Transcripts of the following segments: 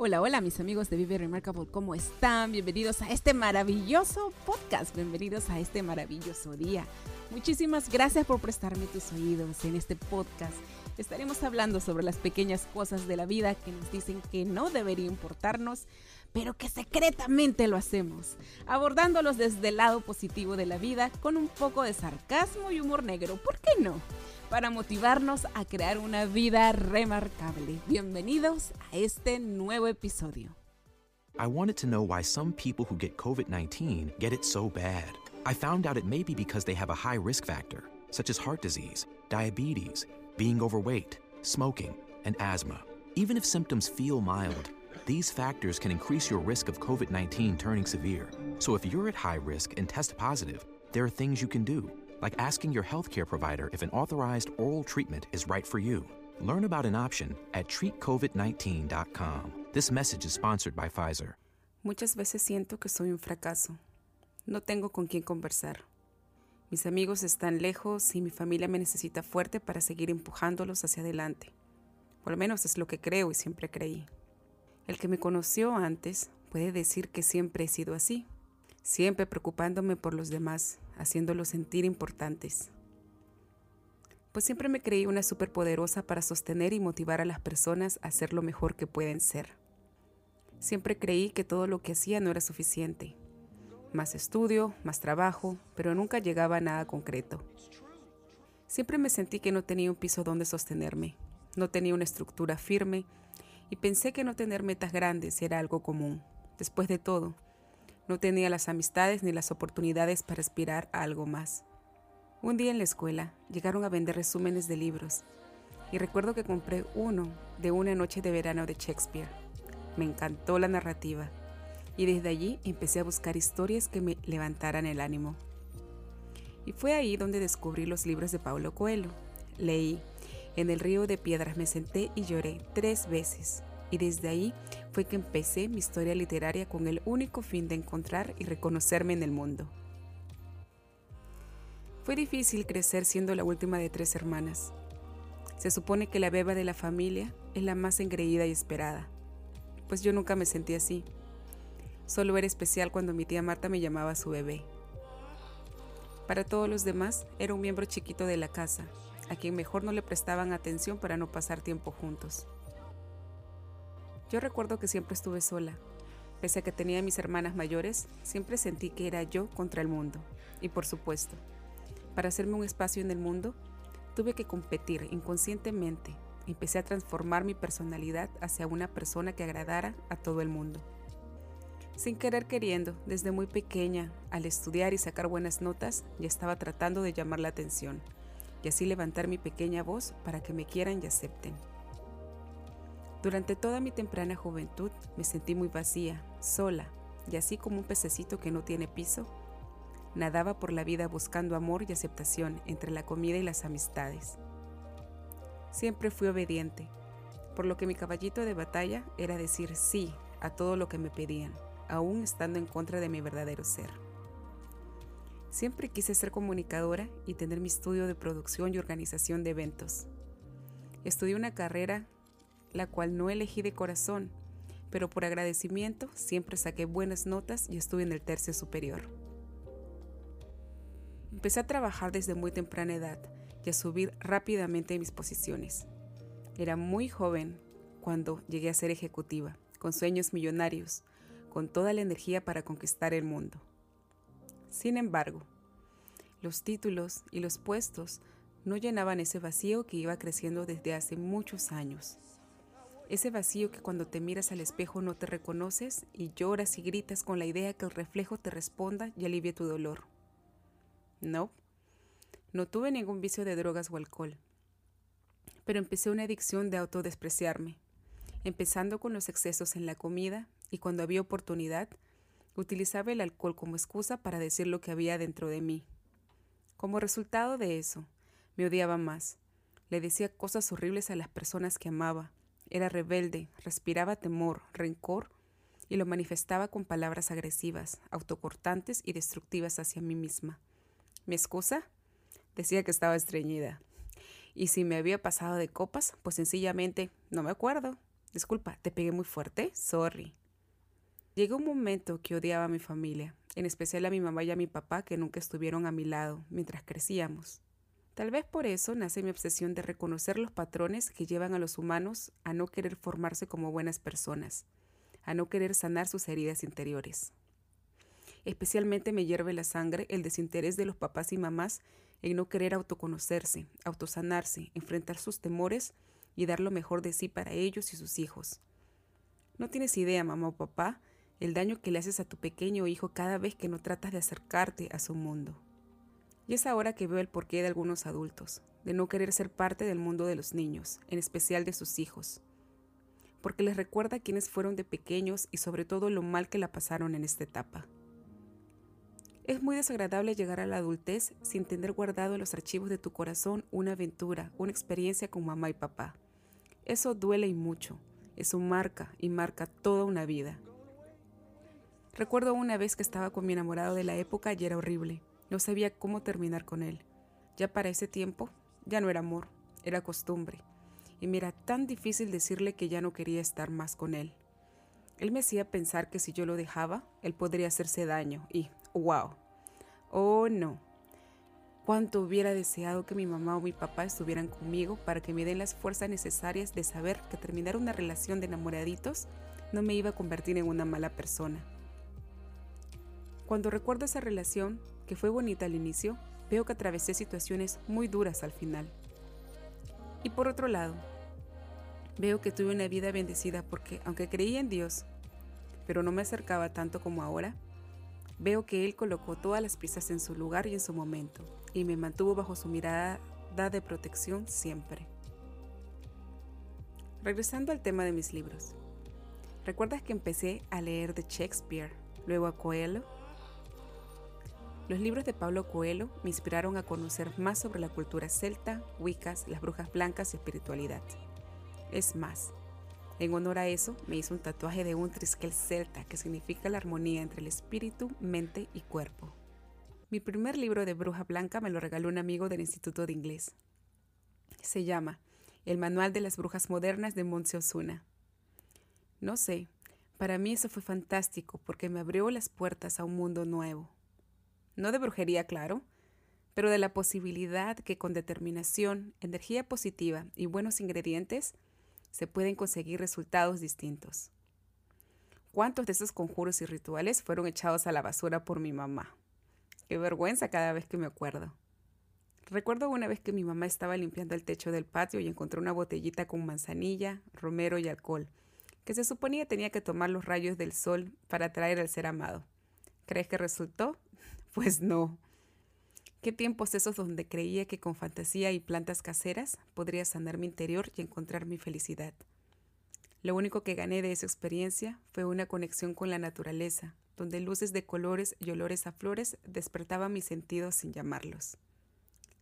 Hola, hola mis amigos de Vive Remarkable, ¿cómo están? Bienvenidos a este maravilloso podcast, bienvenidos a este maravilloso día. Muchísimas gracias por prestarme tus oídos en este podcast. Estaremos hablando sobre las pequeñas cosas de la vida que nos dicen que no debería importarnos, pero que secretamente lo hacemos, abordándolos desde el lado positivo de la vida con un poco de sarcasmo y humor negro, ¿por qué no? Para motivarnos a crear una vida remarcable. Bienvenidos a este nuevo episodio. I wanted to know why some people who get COVID 19 get it so bad. I found out it may be because they have a high risk factor, such as heart disease, diabetes, being overweight, smoking, and asthma. Even if symptoms feel mild, these factors can increase your risk of COVID 19 turning severe. So if you're at high risk and test positive, there are things you can do like asking your healthcare provider if an authorized oral treatment is right for you. Learn about an option at treatcovid19.com. This message is sponsored by Pfizer. Muchas veces siento que soy un fracaso. No tengo con quién conversar. Mis amigos están lejos y mi familia me necesita fuerte para seguir empujándolos hacia adelante. Por lo menos es lo que creo y siempre creí. El que me conoció antes puede decir que siempre he sido así, siempre preocupándome por los demás, haciéndolos sentir importantes. Pues siempre me creí una superpoderosa para sostener y motivar a las personas a ser lo mejor que pueden ser. Siempre creí que todo lo que hacía no era suficiente. Más estudio, más trabajo, pero nunca llegaba a nada concreto. Siempre me sentí que no tenía un piso donde sostenerme, no tenía una estructura firme y pensé que no tener metas grandes era algo común. Después de todo, no tenía las amistades ni las oportunidades para aspirar a algo más. Un día en la escuela llegaron a vender resúmenes de libros y recuerdo que compré uno de una noche de verano de Shakespeare. Me encantó la narrativa y desde allí empecé a buscar historias que me levantaran el ánimo. Y fue ahí donde descubrí los libros de Paulo Coelho. Leí En el río de piedras me senté y lloré tres veces y desde ahí fue que empecé mi historia literaria con el único fin de encontrar y reconocerme en el mundo. Fue difícil crecer siendo la última de tres hermanas. Se supone que la beba de la familia es la más engreída y esperada, pues yo nunca me sentí así. Solo era especial cuando mi tía Marta me llamaba su bebé. Para todos los demás era un miembro chiquito de la casa, a quien mejor no le prestaban atención para no pasar tiempo juntos. Yo recuerdo que siempre estuve sola. Pese a que tenía mis hermanas mayores, siempre sentí que era yo contra el mundo. Y por supuesto, para hacerme un espacio en el mundo, tuve que competir inconscientemente. Empecé a transformar mi personalidad hacia una persona que agradara a todo el mundo. Sin querer queriendo, desde muy pequeña, al estudiar y sacar buenas notas, ya estaba tratando de llamar la atención y así levantar mi pequeña voz para que me quieran y acepten. Durante toda mi temprana juventud me sentí muy vacía, sola, y así como un pececito que no tiene piso, nadaba por la vida buscando amor y aceptación entre la comida y las amistades. Siempre fui obediente, por lo que mi caballito de batalla era decir sí a todo lo que me pedían, aún estando en contra de mi verdadero ser. Siempre quise ser comunicadora y tener mi estudio de producción y organización de eventos. Estudié una carrera la cual no elegí de corazón, pero por agradecimiento siempre saqué buenas notas y estuve en el tercio superior. Empecé a trabajar desde muy temprana edad y a subir rápidamente mis posiciones. Era muy joven cuando llegué a ser ejecutiva, con sueños millonarios, con toda la energía para conquistar el mundo. Sin embargo, los títulos y los puestos no llenaban ese vacío que iba creciendo desde hace muchos años. Ese vacío que cuando te miras al espejo no te reconoces y lloras y gritas con la idea que el reflejo te responda y alivie tu dolor. No, no tuve ningún vicio de drogas o alcohol, pero empecé una adicción de autodespreciarme, empezando con los excesos en la comida y cuando había oportunidad, utilizaba el alcohol como excusa para decir lo que había dentro de mí. Como resultado de eso, me odiaba más. Le decía cosas horribles a las personas que amaba. Era rebelde, respiraba temor, rencor y lo manifestaba con palabras agresivas, autocortantes y destructivas hacia mí misma. ¿Mi excusa? Decía que estaba estreñida. Y si me había pasado de copas, pues sencillamente no me acuerdo. Disculpa, te pegué muy fuerte. Sorry. Llegó un momento que odiaba a mi familia, en especial a mi mamá y a mi papá que nunca estuvieron a mi lado mientras crecíamos. Tal vez por eso nace mi obsesión de reconocer los patrones que llevan a los humanos a no querer formarse como buenas personas, a no querer sanar sus heridas interiores. Especialmente me hierve la sangre el desinterés de los papás y mamás en no querer autoconocerse, autosanarse, enfrentar sus temores y dar lo mejor de sí para ellos y sus hijos. No tienes idea, mamá o papá, el daño que le haces a tu pequeño hijo cada vez que no tratas de acercarte a su mundo. Y es ahora que veo el porqué de algunos adultos, de no querer ser parte del mundo de los niños, en especial de sus hijos, porque les recuerda quiénes fueron de pequeños y sobre todo lo mal que la pasaron en esta etapa. Es muy desagradable llegar a la adultez sin tener guardado en los archivos de tu corazón una aventura, una experiencia con mamá y papá. Eso duele y mucho. Eso marca y marca toda una vida. Recuerdo una vez que estaba con mi enamorado de la época y era horrible. No sabía cómo terminar con él. Ya para ese tiempo, ya no era amor, era costumbre. Y me era tan difícil decirle que ya no quería estar más con él. Él me hacía pensar que si yo lo dejaba, él podría hacerse daño y, wow, oh no. Cuánto hubiera deseado que mi mamá o mi papá estuvieran conmigo para que me den las fuerzas necesarias de saber que terminar una relación de enamoraditos no me iba a convertir en una mala persona. Cuando recuerdo esa relación, que fue bonita al inicio, veo que atravesé situaciones muy duras al final. Y por otro lado, Veo que tuve una vida bendecida porque, aunque creía en Dios, pero no me acercaba tanto como ahora, veo que Él colocó todas las piezas en su lugar y en su momento, y me mantuvo bajo su mirada de protección siempre. Regresando al tema de mis libros. ¿Recuerdas que empecé a leer de Shakespeare, luego a Coelho? Los libros de Pablo Coelho me inspiraron a conocer más sobre la cultura celta, wiccas, las brujas blancas y espiritualidad. Es más, en honor a eso, me hizo un tatuaje de un triskel celta que significa la armonía entre el espíritu, mente y cuerpo. Mi primer libro de bruja blanca me lo regaló un amigo del Instituto de Inglés. Se llama El Manual de las Brujas Modernas de Monse Osuna. No sé, para mí eso fue fantástico porque me abrió las puertas a un mundo nuevo. No de brujería, claro, pero de la posibilidad que con determinación, energía positiva y buenos ingredientes se pueden conseguir resultados distintos. ¿Cuántos de esos conjuros y rituales fueron echados a la basura por mi mamá? Qué vergüenza cada vez que me acuerdo. Recuerdo una vez que mi mamá estaba limpiando el techo del patio y encontró una botellita con manzanilla, romero y alcohol, que se suponía tenía que tomar los rayos del sol para atraer al ser amado. ¿Crees que resultó? Pues no. ¿Qué tiempos esos donde creía que con fantasía y plantas caseras podría sanar mi interior y encontrar mi felicidad? Lo único que gané de esa experiencia fue una conexión con la naturaleza, donde luces de colores y olores a flores despertaban mis sentidos sin llamarlos.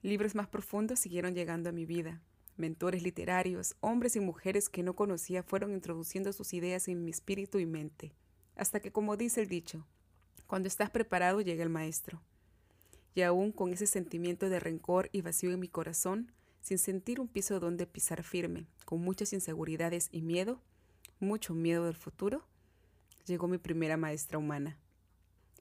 Libros más profundos siguieron llegando a mi vida. Mentores literarios, hombres y mujeres que no conocía fueron introduciendo sus ideas en mi espíritu y mente, hasta que, como dice el dicho, cuando estás preparado llega el maestro y aún con ese sentimiento de rencor y vacío en mi corazón, sin sentir un piso donde pisar firme, con muchas inseguridades y miedo, mucho miedo del futuro, llegó mi primera maestra humana.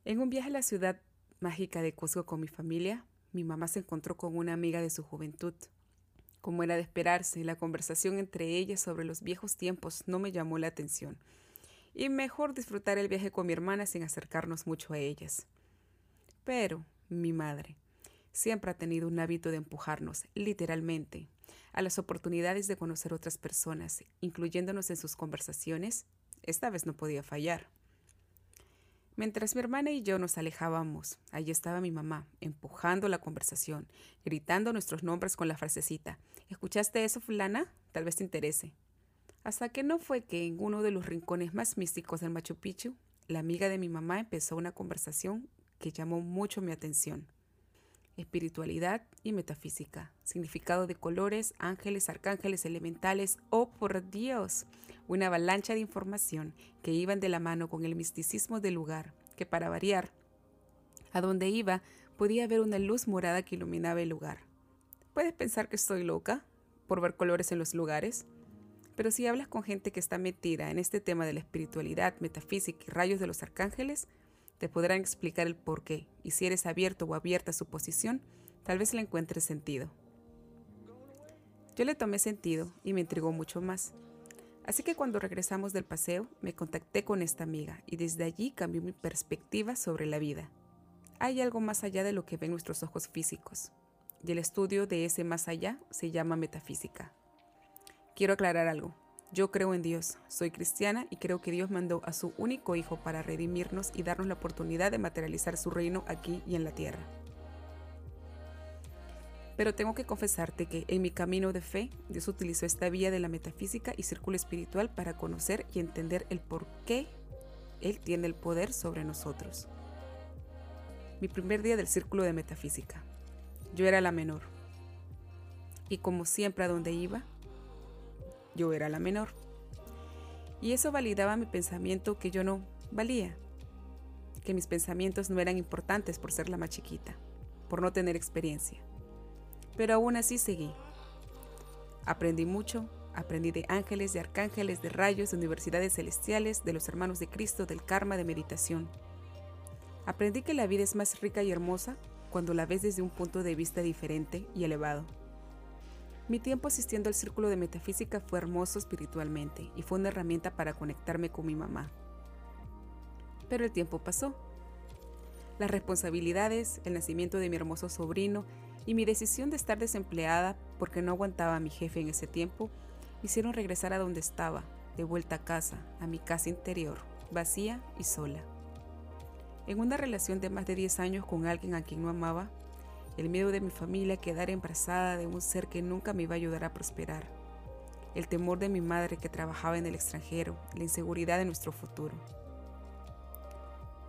En un viaje a la ciudad mágica de Cusco con mi familia, mi mamá se encontró con una amiga de su juventud. Como era de esperarse, la conversación entre ellas sobre los viejos tiempos no me llamó la atención, y mejor disfrutar el viaje con mi hermana sin acercarnos mucho a ellas. Pero, mi madre. Siempre ha tenido un hábito de empujarnos, literalmente, a las oportunidades de conocer otras personas, incluyéndonos en sus conversaciones. Esta vez no podía fallar. Mientras mi hermana y yo nos alejábamos, allí estaba mi mamá, empujando la conversación, gritando nuestros nombres con la frasecita. ¿Escuchaste eso, fulana? Tal vez te interese. Hasta que no fue que en uno de los rincones más místicos del Machu Picchu, la amiga de mi mamá empezó una conversación que llamó mucho mi atención. Espiritualidad y metafísica, significado de colores, ángeles, arcángeles, elementales, oh por Dios, una avalancha de información que iban de la mano con el misticismo del lugar, que para variar, a donde iba podía ver una luz morada que iluminaba el lugar. Puedes pensar que estoy loca por ver colores en los lugares, pero si hablas con gente que está metida en este tema de la espiritualidad, metafísica y rayos de los arcángeles, te podrán explicar el por qué, y si eres abierto o abierta a su posición, tal vez le encuentres sentido. Yo le tomé sentido y me intrigó mucho más. Así que cuando regresamos del paseo, me contacté con esta amiga y desde allí cambió mi perspectiva sobre la vida. Hay algo más allá de lo que ven nuestros ojos físicos, y el estudio de ese más allá se llama metafísica. Quiero aclarar algo. Yo creo en Dios, soy cristiana y creo que Dios mandó a su único Hijo para redimirnos y darnos la oportunidad de materializar su reino aquí y en la tierra. Pero tengo que confesarte que en mi camino de fe, Dios utilizó esta vía de la metafísica y círculo espiritual para conocer y entender el por qué Él tiene el poder sobre nosotros. Mi primer día del círculo de metafísica. Yo era la menor. Y como siempre a donde iba, yo era la menor. Y eso validaba mi pensamiento que yo no valía, que mis pensamientos no eran importantes por ser la más chiquita, por no tener experiencia. Pero aún así seguí. Aprendí mucho, aprendí de ángeles, de arcángeles, de rayos, de universidades celestiales, de los hermanos de Cristo, del karma, de meditación. Aprendí que la vida es más rica y hermosa cuando la ves desde un punto de vista diferente y elevado. Mi tiempo asistiendo al círculo de metafísica fue hermoso espiritualmente y fue una herramienta para conectarme con mi mamá. Pero el tiempo pasó. Las responsabilidades, el nacimiento de mi hermoso sobrino y mi decisión de estar desempleada porque no aguantaba a mi jefe en ese tiempo hicieron regresar a donde estaba, de vuelta a casa, a mi casa interior, vacía y sola. En una relación de más de 10 años con alguien a quien no amaba, el miedo de mi familia a quedar embarazada de un ser que nunca me iba a ayudar a prosperar, el temor de mi madre que trabajaba en el extranjero, la inseguridad de nuestro futuro.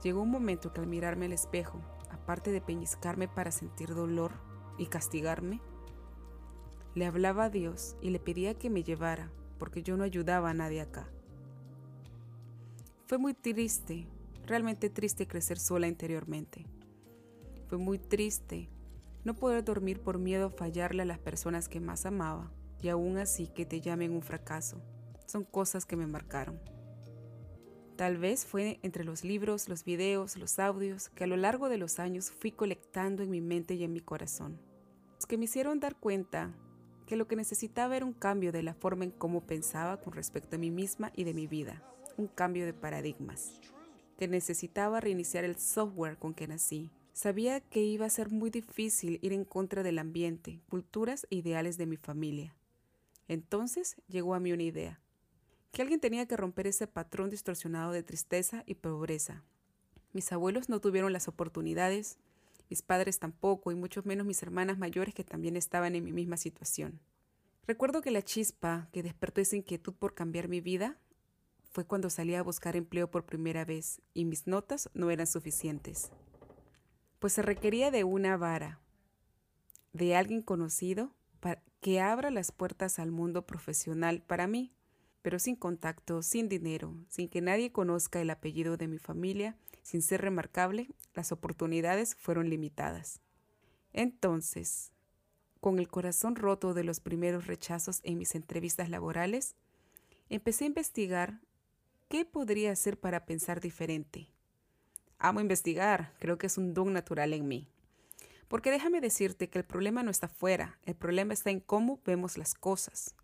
Llegó un momento que al mirarme al espejo, aparte de peñiscarme para sentir dolor y castigarme, le hablaba a Dios y le pedía que me llevara, porque yo no ayudaba a nadie acá. Fue muy triste, realmente triste crecer sola interiormente. Fue muy triste no poder dormir por miedo a fallarle a las personas que más amaba y aún así que te llamen un fracaso. Son cosas que me marcaron. Tal vez fue entre los libros, los videos, los audios que a lo largo de los años fui colectando en mi mente y en mi corazón, los que me hicieron dar cuenta que lo que necesitaba era un cambio de la forma en cómo pensaba con respecto a mí misma y de mi vida, un cambio de paradigmas, que necesitaba reiniciar el software con que nací, Sabía que iba a ser muy difícil ir en contra del ambiente, culturas e ideales de mi familia. Entonces llegó a mí una idea, que alguien tenía que romper ese patrón distorsionado de tristeza y pobreza. Mis abuelos no tuvieron las oportunidades, mis padres tampoco, y mucho menos mis hermanas mayores que también estaban en mi misma situación. Recuerdo que la chispa que despertó esa inquietud por cambiar mi vida fue cuando salí a buscar empleo por primera vez y mis notas no eran suficientes pues se requería de una vara, de alguien conocido que abra las puertas al mundo profesional para mí, pero sin contacto, sin dinero, sin que nadie conozca el apellido de mi familia, sin ser remarcable, las oportunidades fueron limitadas. Entonces, con el corazón roto de los primeros rechazos en mis entrevistas laborales, empecé a investigar qué podría hacer para pensar diferente, Amo investigar, creo que es un don natural en mí. Porque déjame decirte que el problema no está fuera, el problema está en cómo vemos las cosas.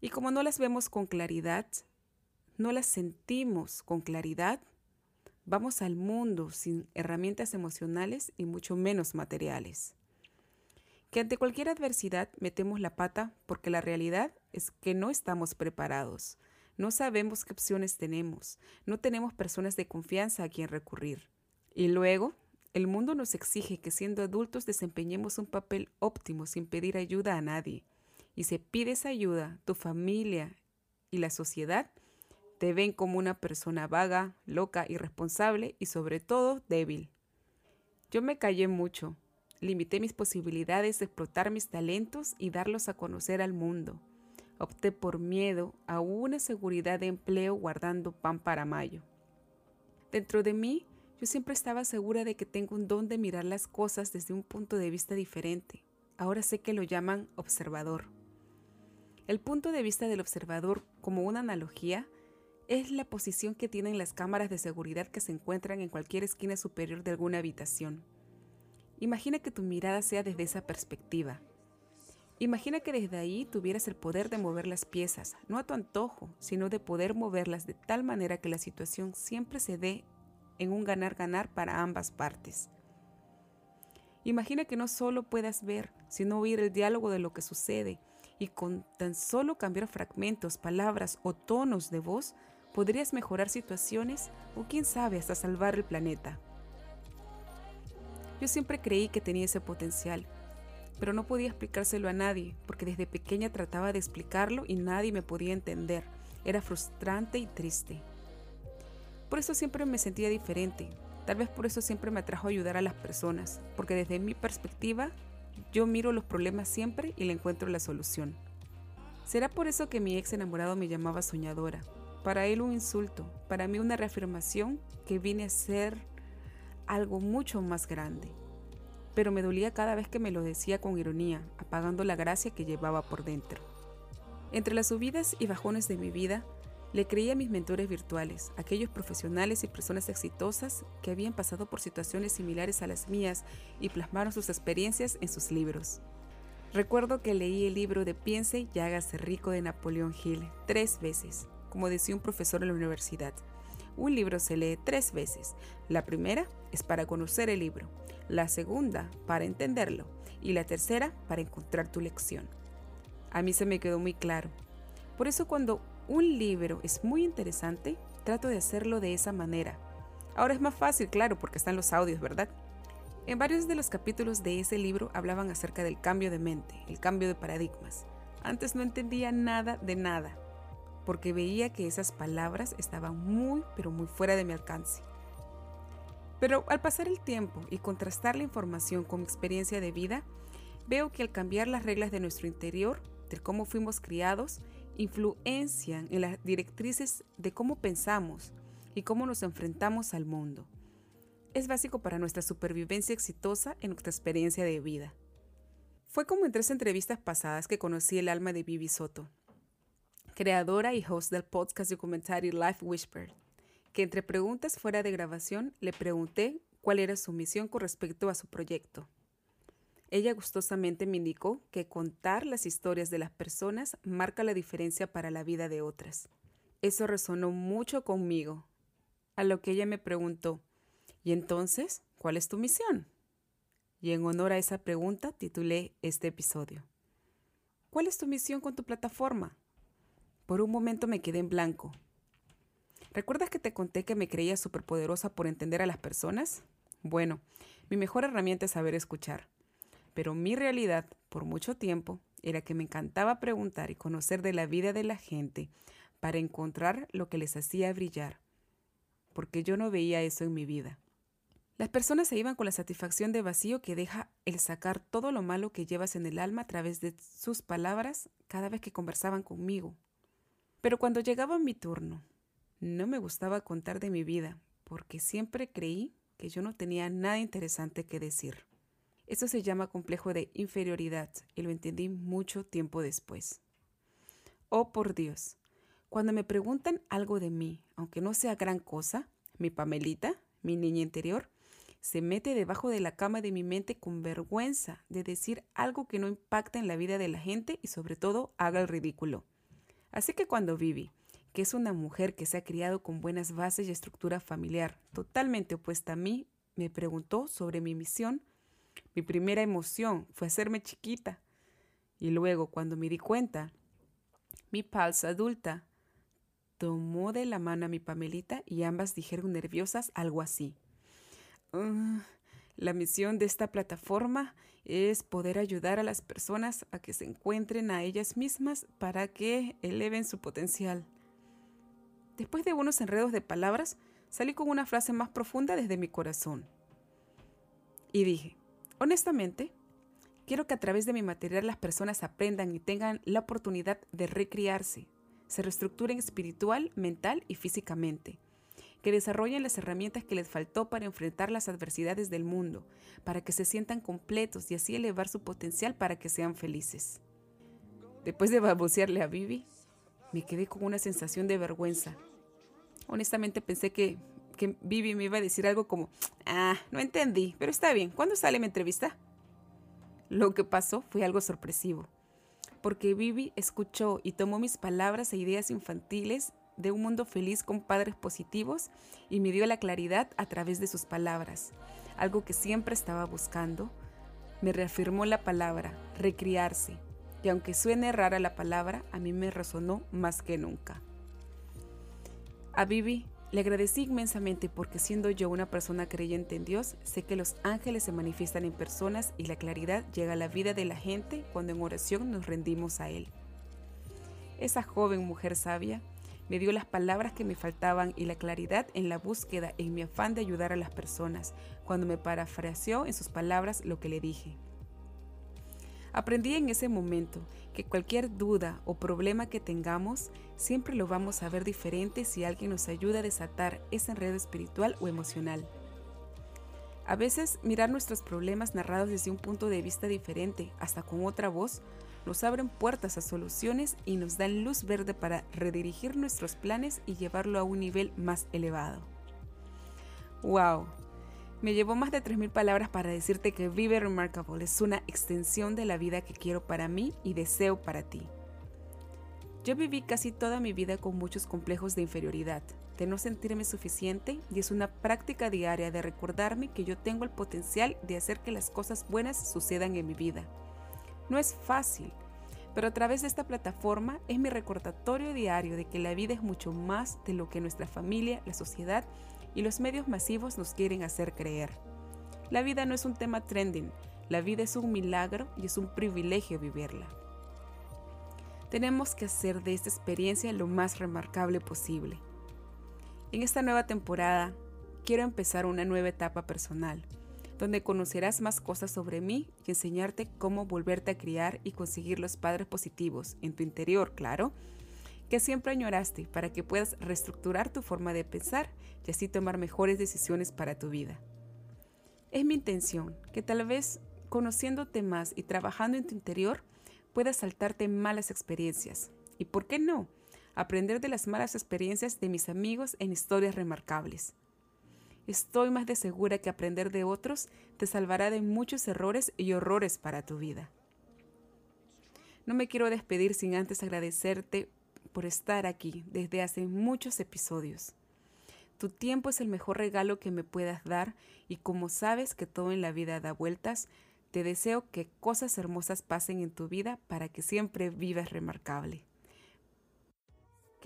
Y como no las vemos con claridad, no las sentimos con claridad, vamos al mundo sin herramientas emocionales y mucho menos materiales. Que ante cualquier adversidad metemos la pata porque la realidad es que no estamos preparados, no sabemos qué opciones tenemos, no tenemos personas de confianza a quien recurrir. Y luego, el mundo nos exige que siendo adultos desempeñemos un papel óptimo sin pedir ayuda a nadie. Y si pides ayuda, tu familia y la sociedad te ven como una persona vaga, loca, irresponsable y sobre todo débil. Yo me callé mucho, limité mis posibilidades de explotar mis talentos y darlos a conocer al mundo. Opté por miedo a una seguridad de empleo guardando pan para mayo. Dentro de mí, yo siempre estaba segura de que tengo un don de mirar las cosas desde un punto de vista diferente. Ahora sé que lo llaman observador. El punto de vista del observador, como una analogía, es la posición que tienen las cámaras de seguridad que se encuentran en cualquier esquina superior de alguna habitación. Imagina que tu mirada sea desde esa perspectiva. Imagina que desde ahí tuvieras el poder de mover las piezas, no a tu antojo, sino de poder moverlas de tal manera que la situación siempre se dé en un ganar-ganar para ambas partes. Imagina que no solo puedas ver, sino oír el diálogo de lo que sucede, y con tan solo cambiar fragmentos, palabras o tonos de voz, podrías mejorar situaciones o quién sabe hasta salvar el planeta. Yo siempre creí que tenía ese potencial, pero no podía explicárselo a nadie, porque desde pequeña trataba de explicarlo y nadie me podía entender. Era frustrante y triste. Por eso siempre me sentía diferente. Tal vez por eso siempre me atrajo ayudar a las personas, porque desde mi perspectiva yo miro los problemas siempre y le encuentro la solución. ¿Será por eso que mi ex enamorado me llamaba soñadora? Para él un insulto, para mí una reafirmación que vine a ser algo mucho más grande. Pero me dolía cada vez que me lo decía con ironía, apagando la gracia que llevaba por dentro. Entre las subidas y bajones de mi vida, le creí a mis mentores virtuales, aquellos profesionales y personas exitosas que habían pasado por situaciones similares a las mías y plasmaron sus experiencias en sus libros. Recuerdo que leí el libro de Piense y hágase rico de Napoleón Hill tres veces como decía un profesor en la universidad. Un libro se lee tres veces. La primera es para conocer el libro, la segunda para entenderlo y la tercera para encontrar tu lección. A mí se me quedó muy claro. Por eso cuando un libro es muy interesante, trato de hacerlo de esa manera. Ahora es más fácil, claro, porque están los audios, ¿verdad? En varios de los capítulos de ese libro hablaban acerca del cambio de mente, el cambio de paradigmas. Antes no entendía nada de nada, porque veía que esas palabras estaban muy, pero muy fuera de mi alcance. Pero al pasar el tiempo y contrastar la información con mi experiencia de vida, veo que al cambiar las reglas de nuestro interior, de cómo fuimos criados, influencian en las directrices de cómo pensamos y cómo nos enfrentamos al mundo. Es básico para nuestra supervivencia exitosa en nuestra experiencia de vida. Fue como en tres entrevistas pasadas que conocí el alma de Bibi Soto, creadora y host del podcast documentario Life Whisper, que entre preguntas fuera de grabación le pregunté cuál era su misión con respecto a su proyecto. Ella gustosamente me indicó que contar las historias de las personas marca la diferencia para la vida de otras. Eso resonó mucho conmigo, a lo que ella me preguntó, ¿y entonces cuál es tu misión? Y en honor a esa pregunta titulé este episodio. ¿Cuál es tu misión con tu plataforma? Por un momento me quedé en blanco. ¿Recuerdas que te conté que me creía superpoderosa por entender a las personas? Bueno, mi mejor herramienta es saber escuchar. Pero mi realidad, por mucho tiempo, era que me encantaba preguntar y conocer de la vida de la gente para encontrar lo que les hacía brillar, porque yo no veía eso en mi vida. Las personas se iban con la satisfacción de vacío que deja el sacar todo lo malo que llevas en el alma a través de sus palabras cada vez que conversaban conmigo pero cuando llegaba mi turno, no me gustaba contar de mi vida, porque siempre creí que yo no tenía nada interesante que decir. Eso se llama complejo de inferioridad y lo entendí mucho tiempo después. Oh, por Dios, cuando me preguntan algo de mí, aunque no sea gran cosa, mi Pamelita, mi niña interior, se mete debajo de la cama de mi mente con vergüenza de decir algo que no impacta en la vida de la gente y sobre todo haga el ridículo. Así que cuando Vivi, que es una mujer que se ha criado con buenas bases y estructura familiar, totalmente opuesta a mí, me preguntó sobre mi misión, mi primera emoción fue hacerme chiquita. Y luego, cuando me di cuenta, mi palsa adulta tomó de la mano a mi Pamelita y ambas dijeron nerviosas algo así. La misión de esta plataforma es poder ayudar a las personas a que se encuentren a ellas mismas para que eleven su potencial. Después de unos enredos de palabras, salí con una frase más profunda desde mi corazón. Y dije, honestamente, quiero que a través de mi material las personas aprendan y tengan la oportunidad de recriarse, se reestructuren espiritual, mental y físicamente que desarrollen las herramientas que les faltó para enfrentar las adversidades del mundo, para que se sientan completos y así elevar su potencial para que sean felices. Después de balbucearle a Vivi, me quedé con una sensación de vergüenza. Honestamente pensé que, que Vivi me iba a decir algo como, ah, no entendí, pero está bien, ¿cuándo sale mi entrevista? Lo que pasó fue algo sorpresivo, porque Vivi escuchó y tomó mis palabras e ideas infantiles de un mundo feliz con padres positivos y me dio la claridad a través de sus palabras, algo que siempre estaba buscando. Me reafirmó la palabra, recriarse, y aunque suene rara la palabra, a mí me resonó más que nunca. A Vivi le agradecí inmensamente porque siendo yo una persona creyente en Dios, sé que los ángeles se manifiestan en personas y la claridad llega a la vida de la gente cuando en oración nos rendimos a Él. Esa joven mujer sabia me dio las palabras que me faltaban y la claridad en la búsqueda en mi afán de ayudar a las personas, cuando me parafraseó en sus palabras lo que le dije. Aprendí en ese momento que cualquier duda o problema que tengamos, siempre lo vamos a ver diferente si alguien nos ayuda a desatar ese enredo espiritual o emocional. A veces mirar nuestros problemas narrados desde un punto de vista diferente, hasta con otra voz, nos abren puertas a soluciones y nos dan luz verde para redirigir nuestros planes y llevarlo a un nivel más elevado. ¡Wow! Me llevó más de 3.000 palabras para decirte que Vive Remarkable es una extensión de la vida que quiero para mí y deseo para ti. Yo viví casi toda mi vida con muchos complejos de inferioridad, de no sentirme suficiente y es una práctica diaria de recordarme que yo tengo el potencial de hacer que las cosas buenas sucedan en mi vida no es fácil, pero a través de esta plataforma es mi recordatorio diario de que la vida es mucho más de lo que nuestra familia, la sociedad y los medios masivos nos quieren hacer creer. La vida no es un tema trending, la vida es un milagro y es un privilegio vivirla. Tenemos que hacer de esta experiencia lo más remarcable posible. En esta nueva temporada quiero empezar una nueva etapa personal donde conocerás más cosas sobre mí y enseñarte cómo volverte a criar y conseguir los padres positivos en tu interior, claro, que siempre añoraste para que puedas reestructurar tu forma de pensar y así tomar mejores decisiones para tu vida. Es mi intención que tal vez conociéndote más y trabajando en tu interior puedas saltarte malas experiencias. ¿Y por qué no? Aprender de las malas experiencias de mis amigos en historias remarcables. Estoy más de segura que aprender de otros te salvará de muchos errores y horrores para tu vida. No me quiero despedir sin antes agradecerte por estar aquí desde hace muchos episodios. Tu tiempo es el mejor regalo que me puedas dar y como sabes que todo en la vida da vueltas, te deseo que cosas hermosas pasen en tu vida para que siempre vivas remarcable.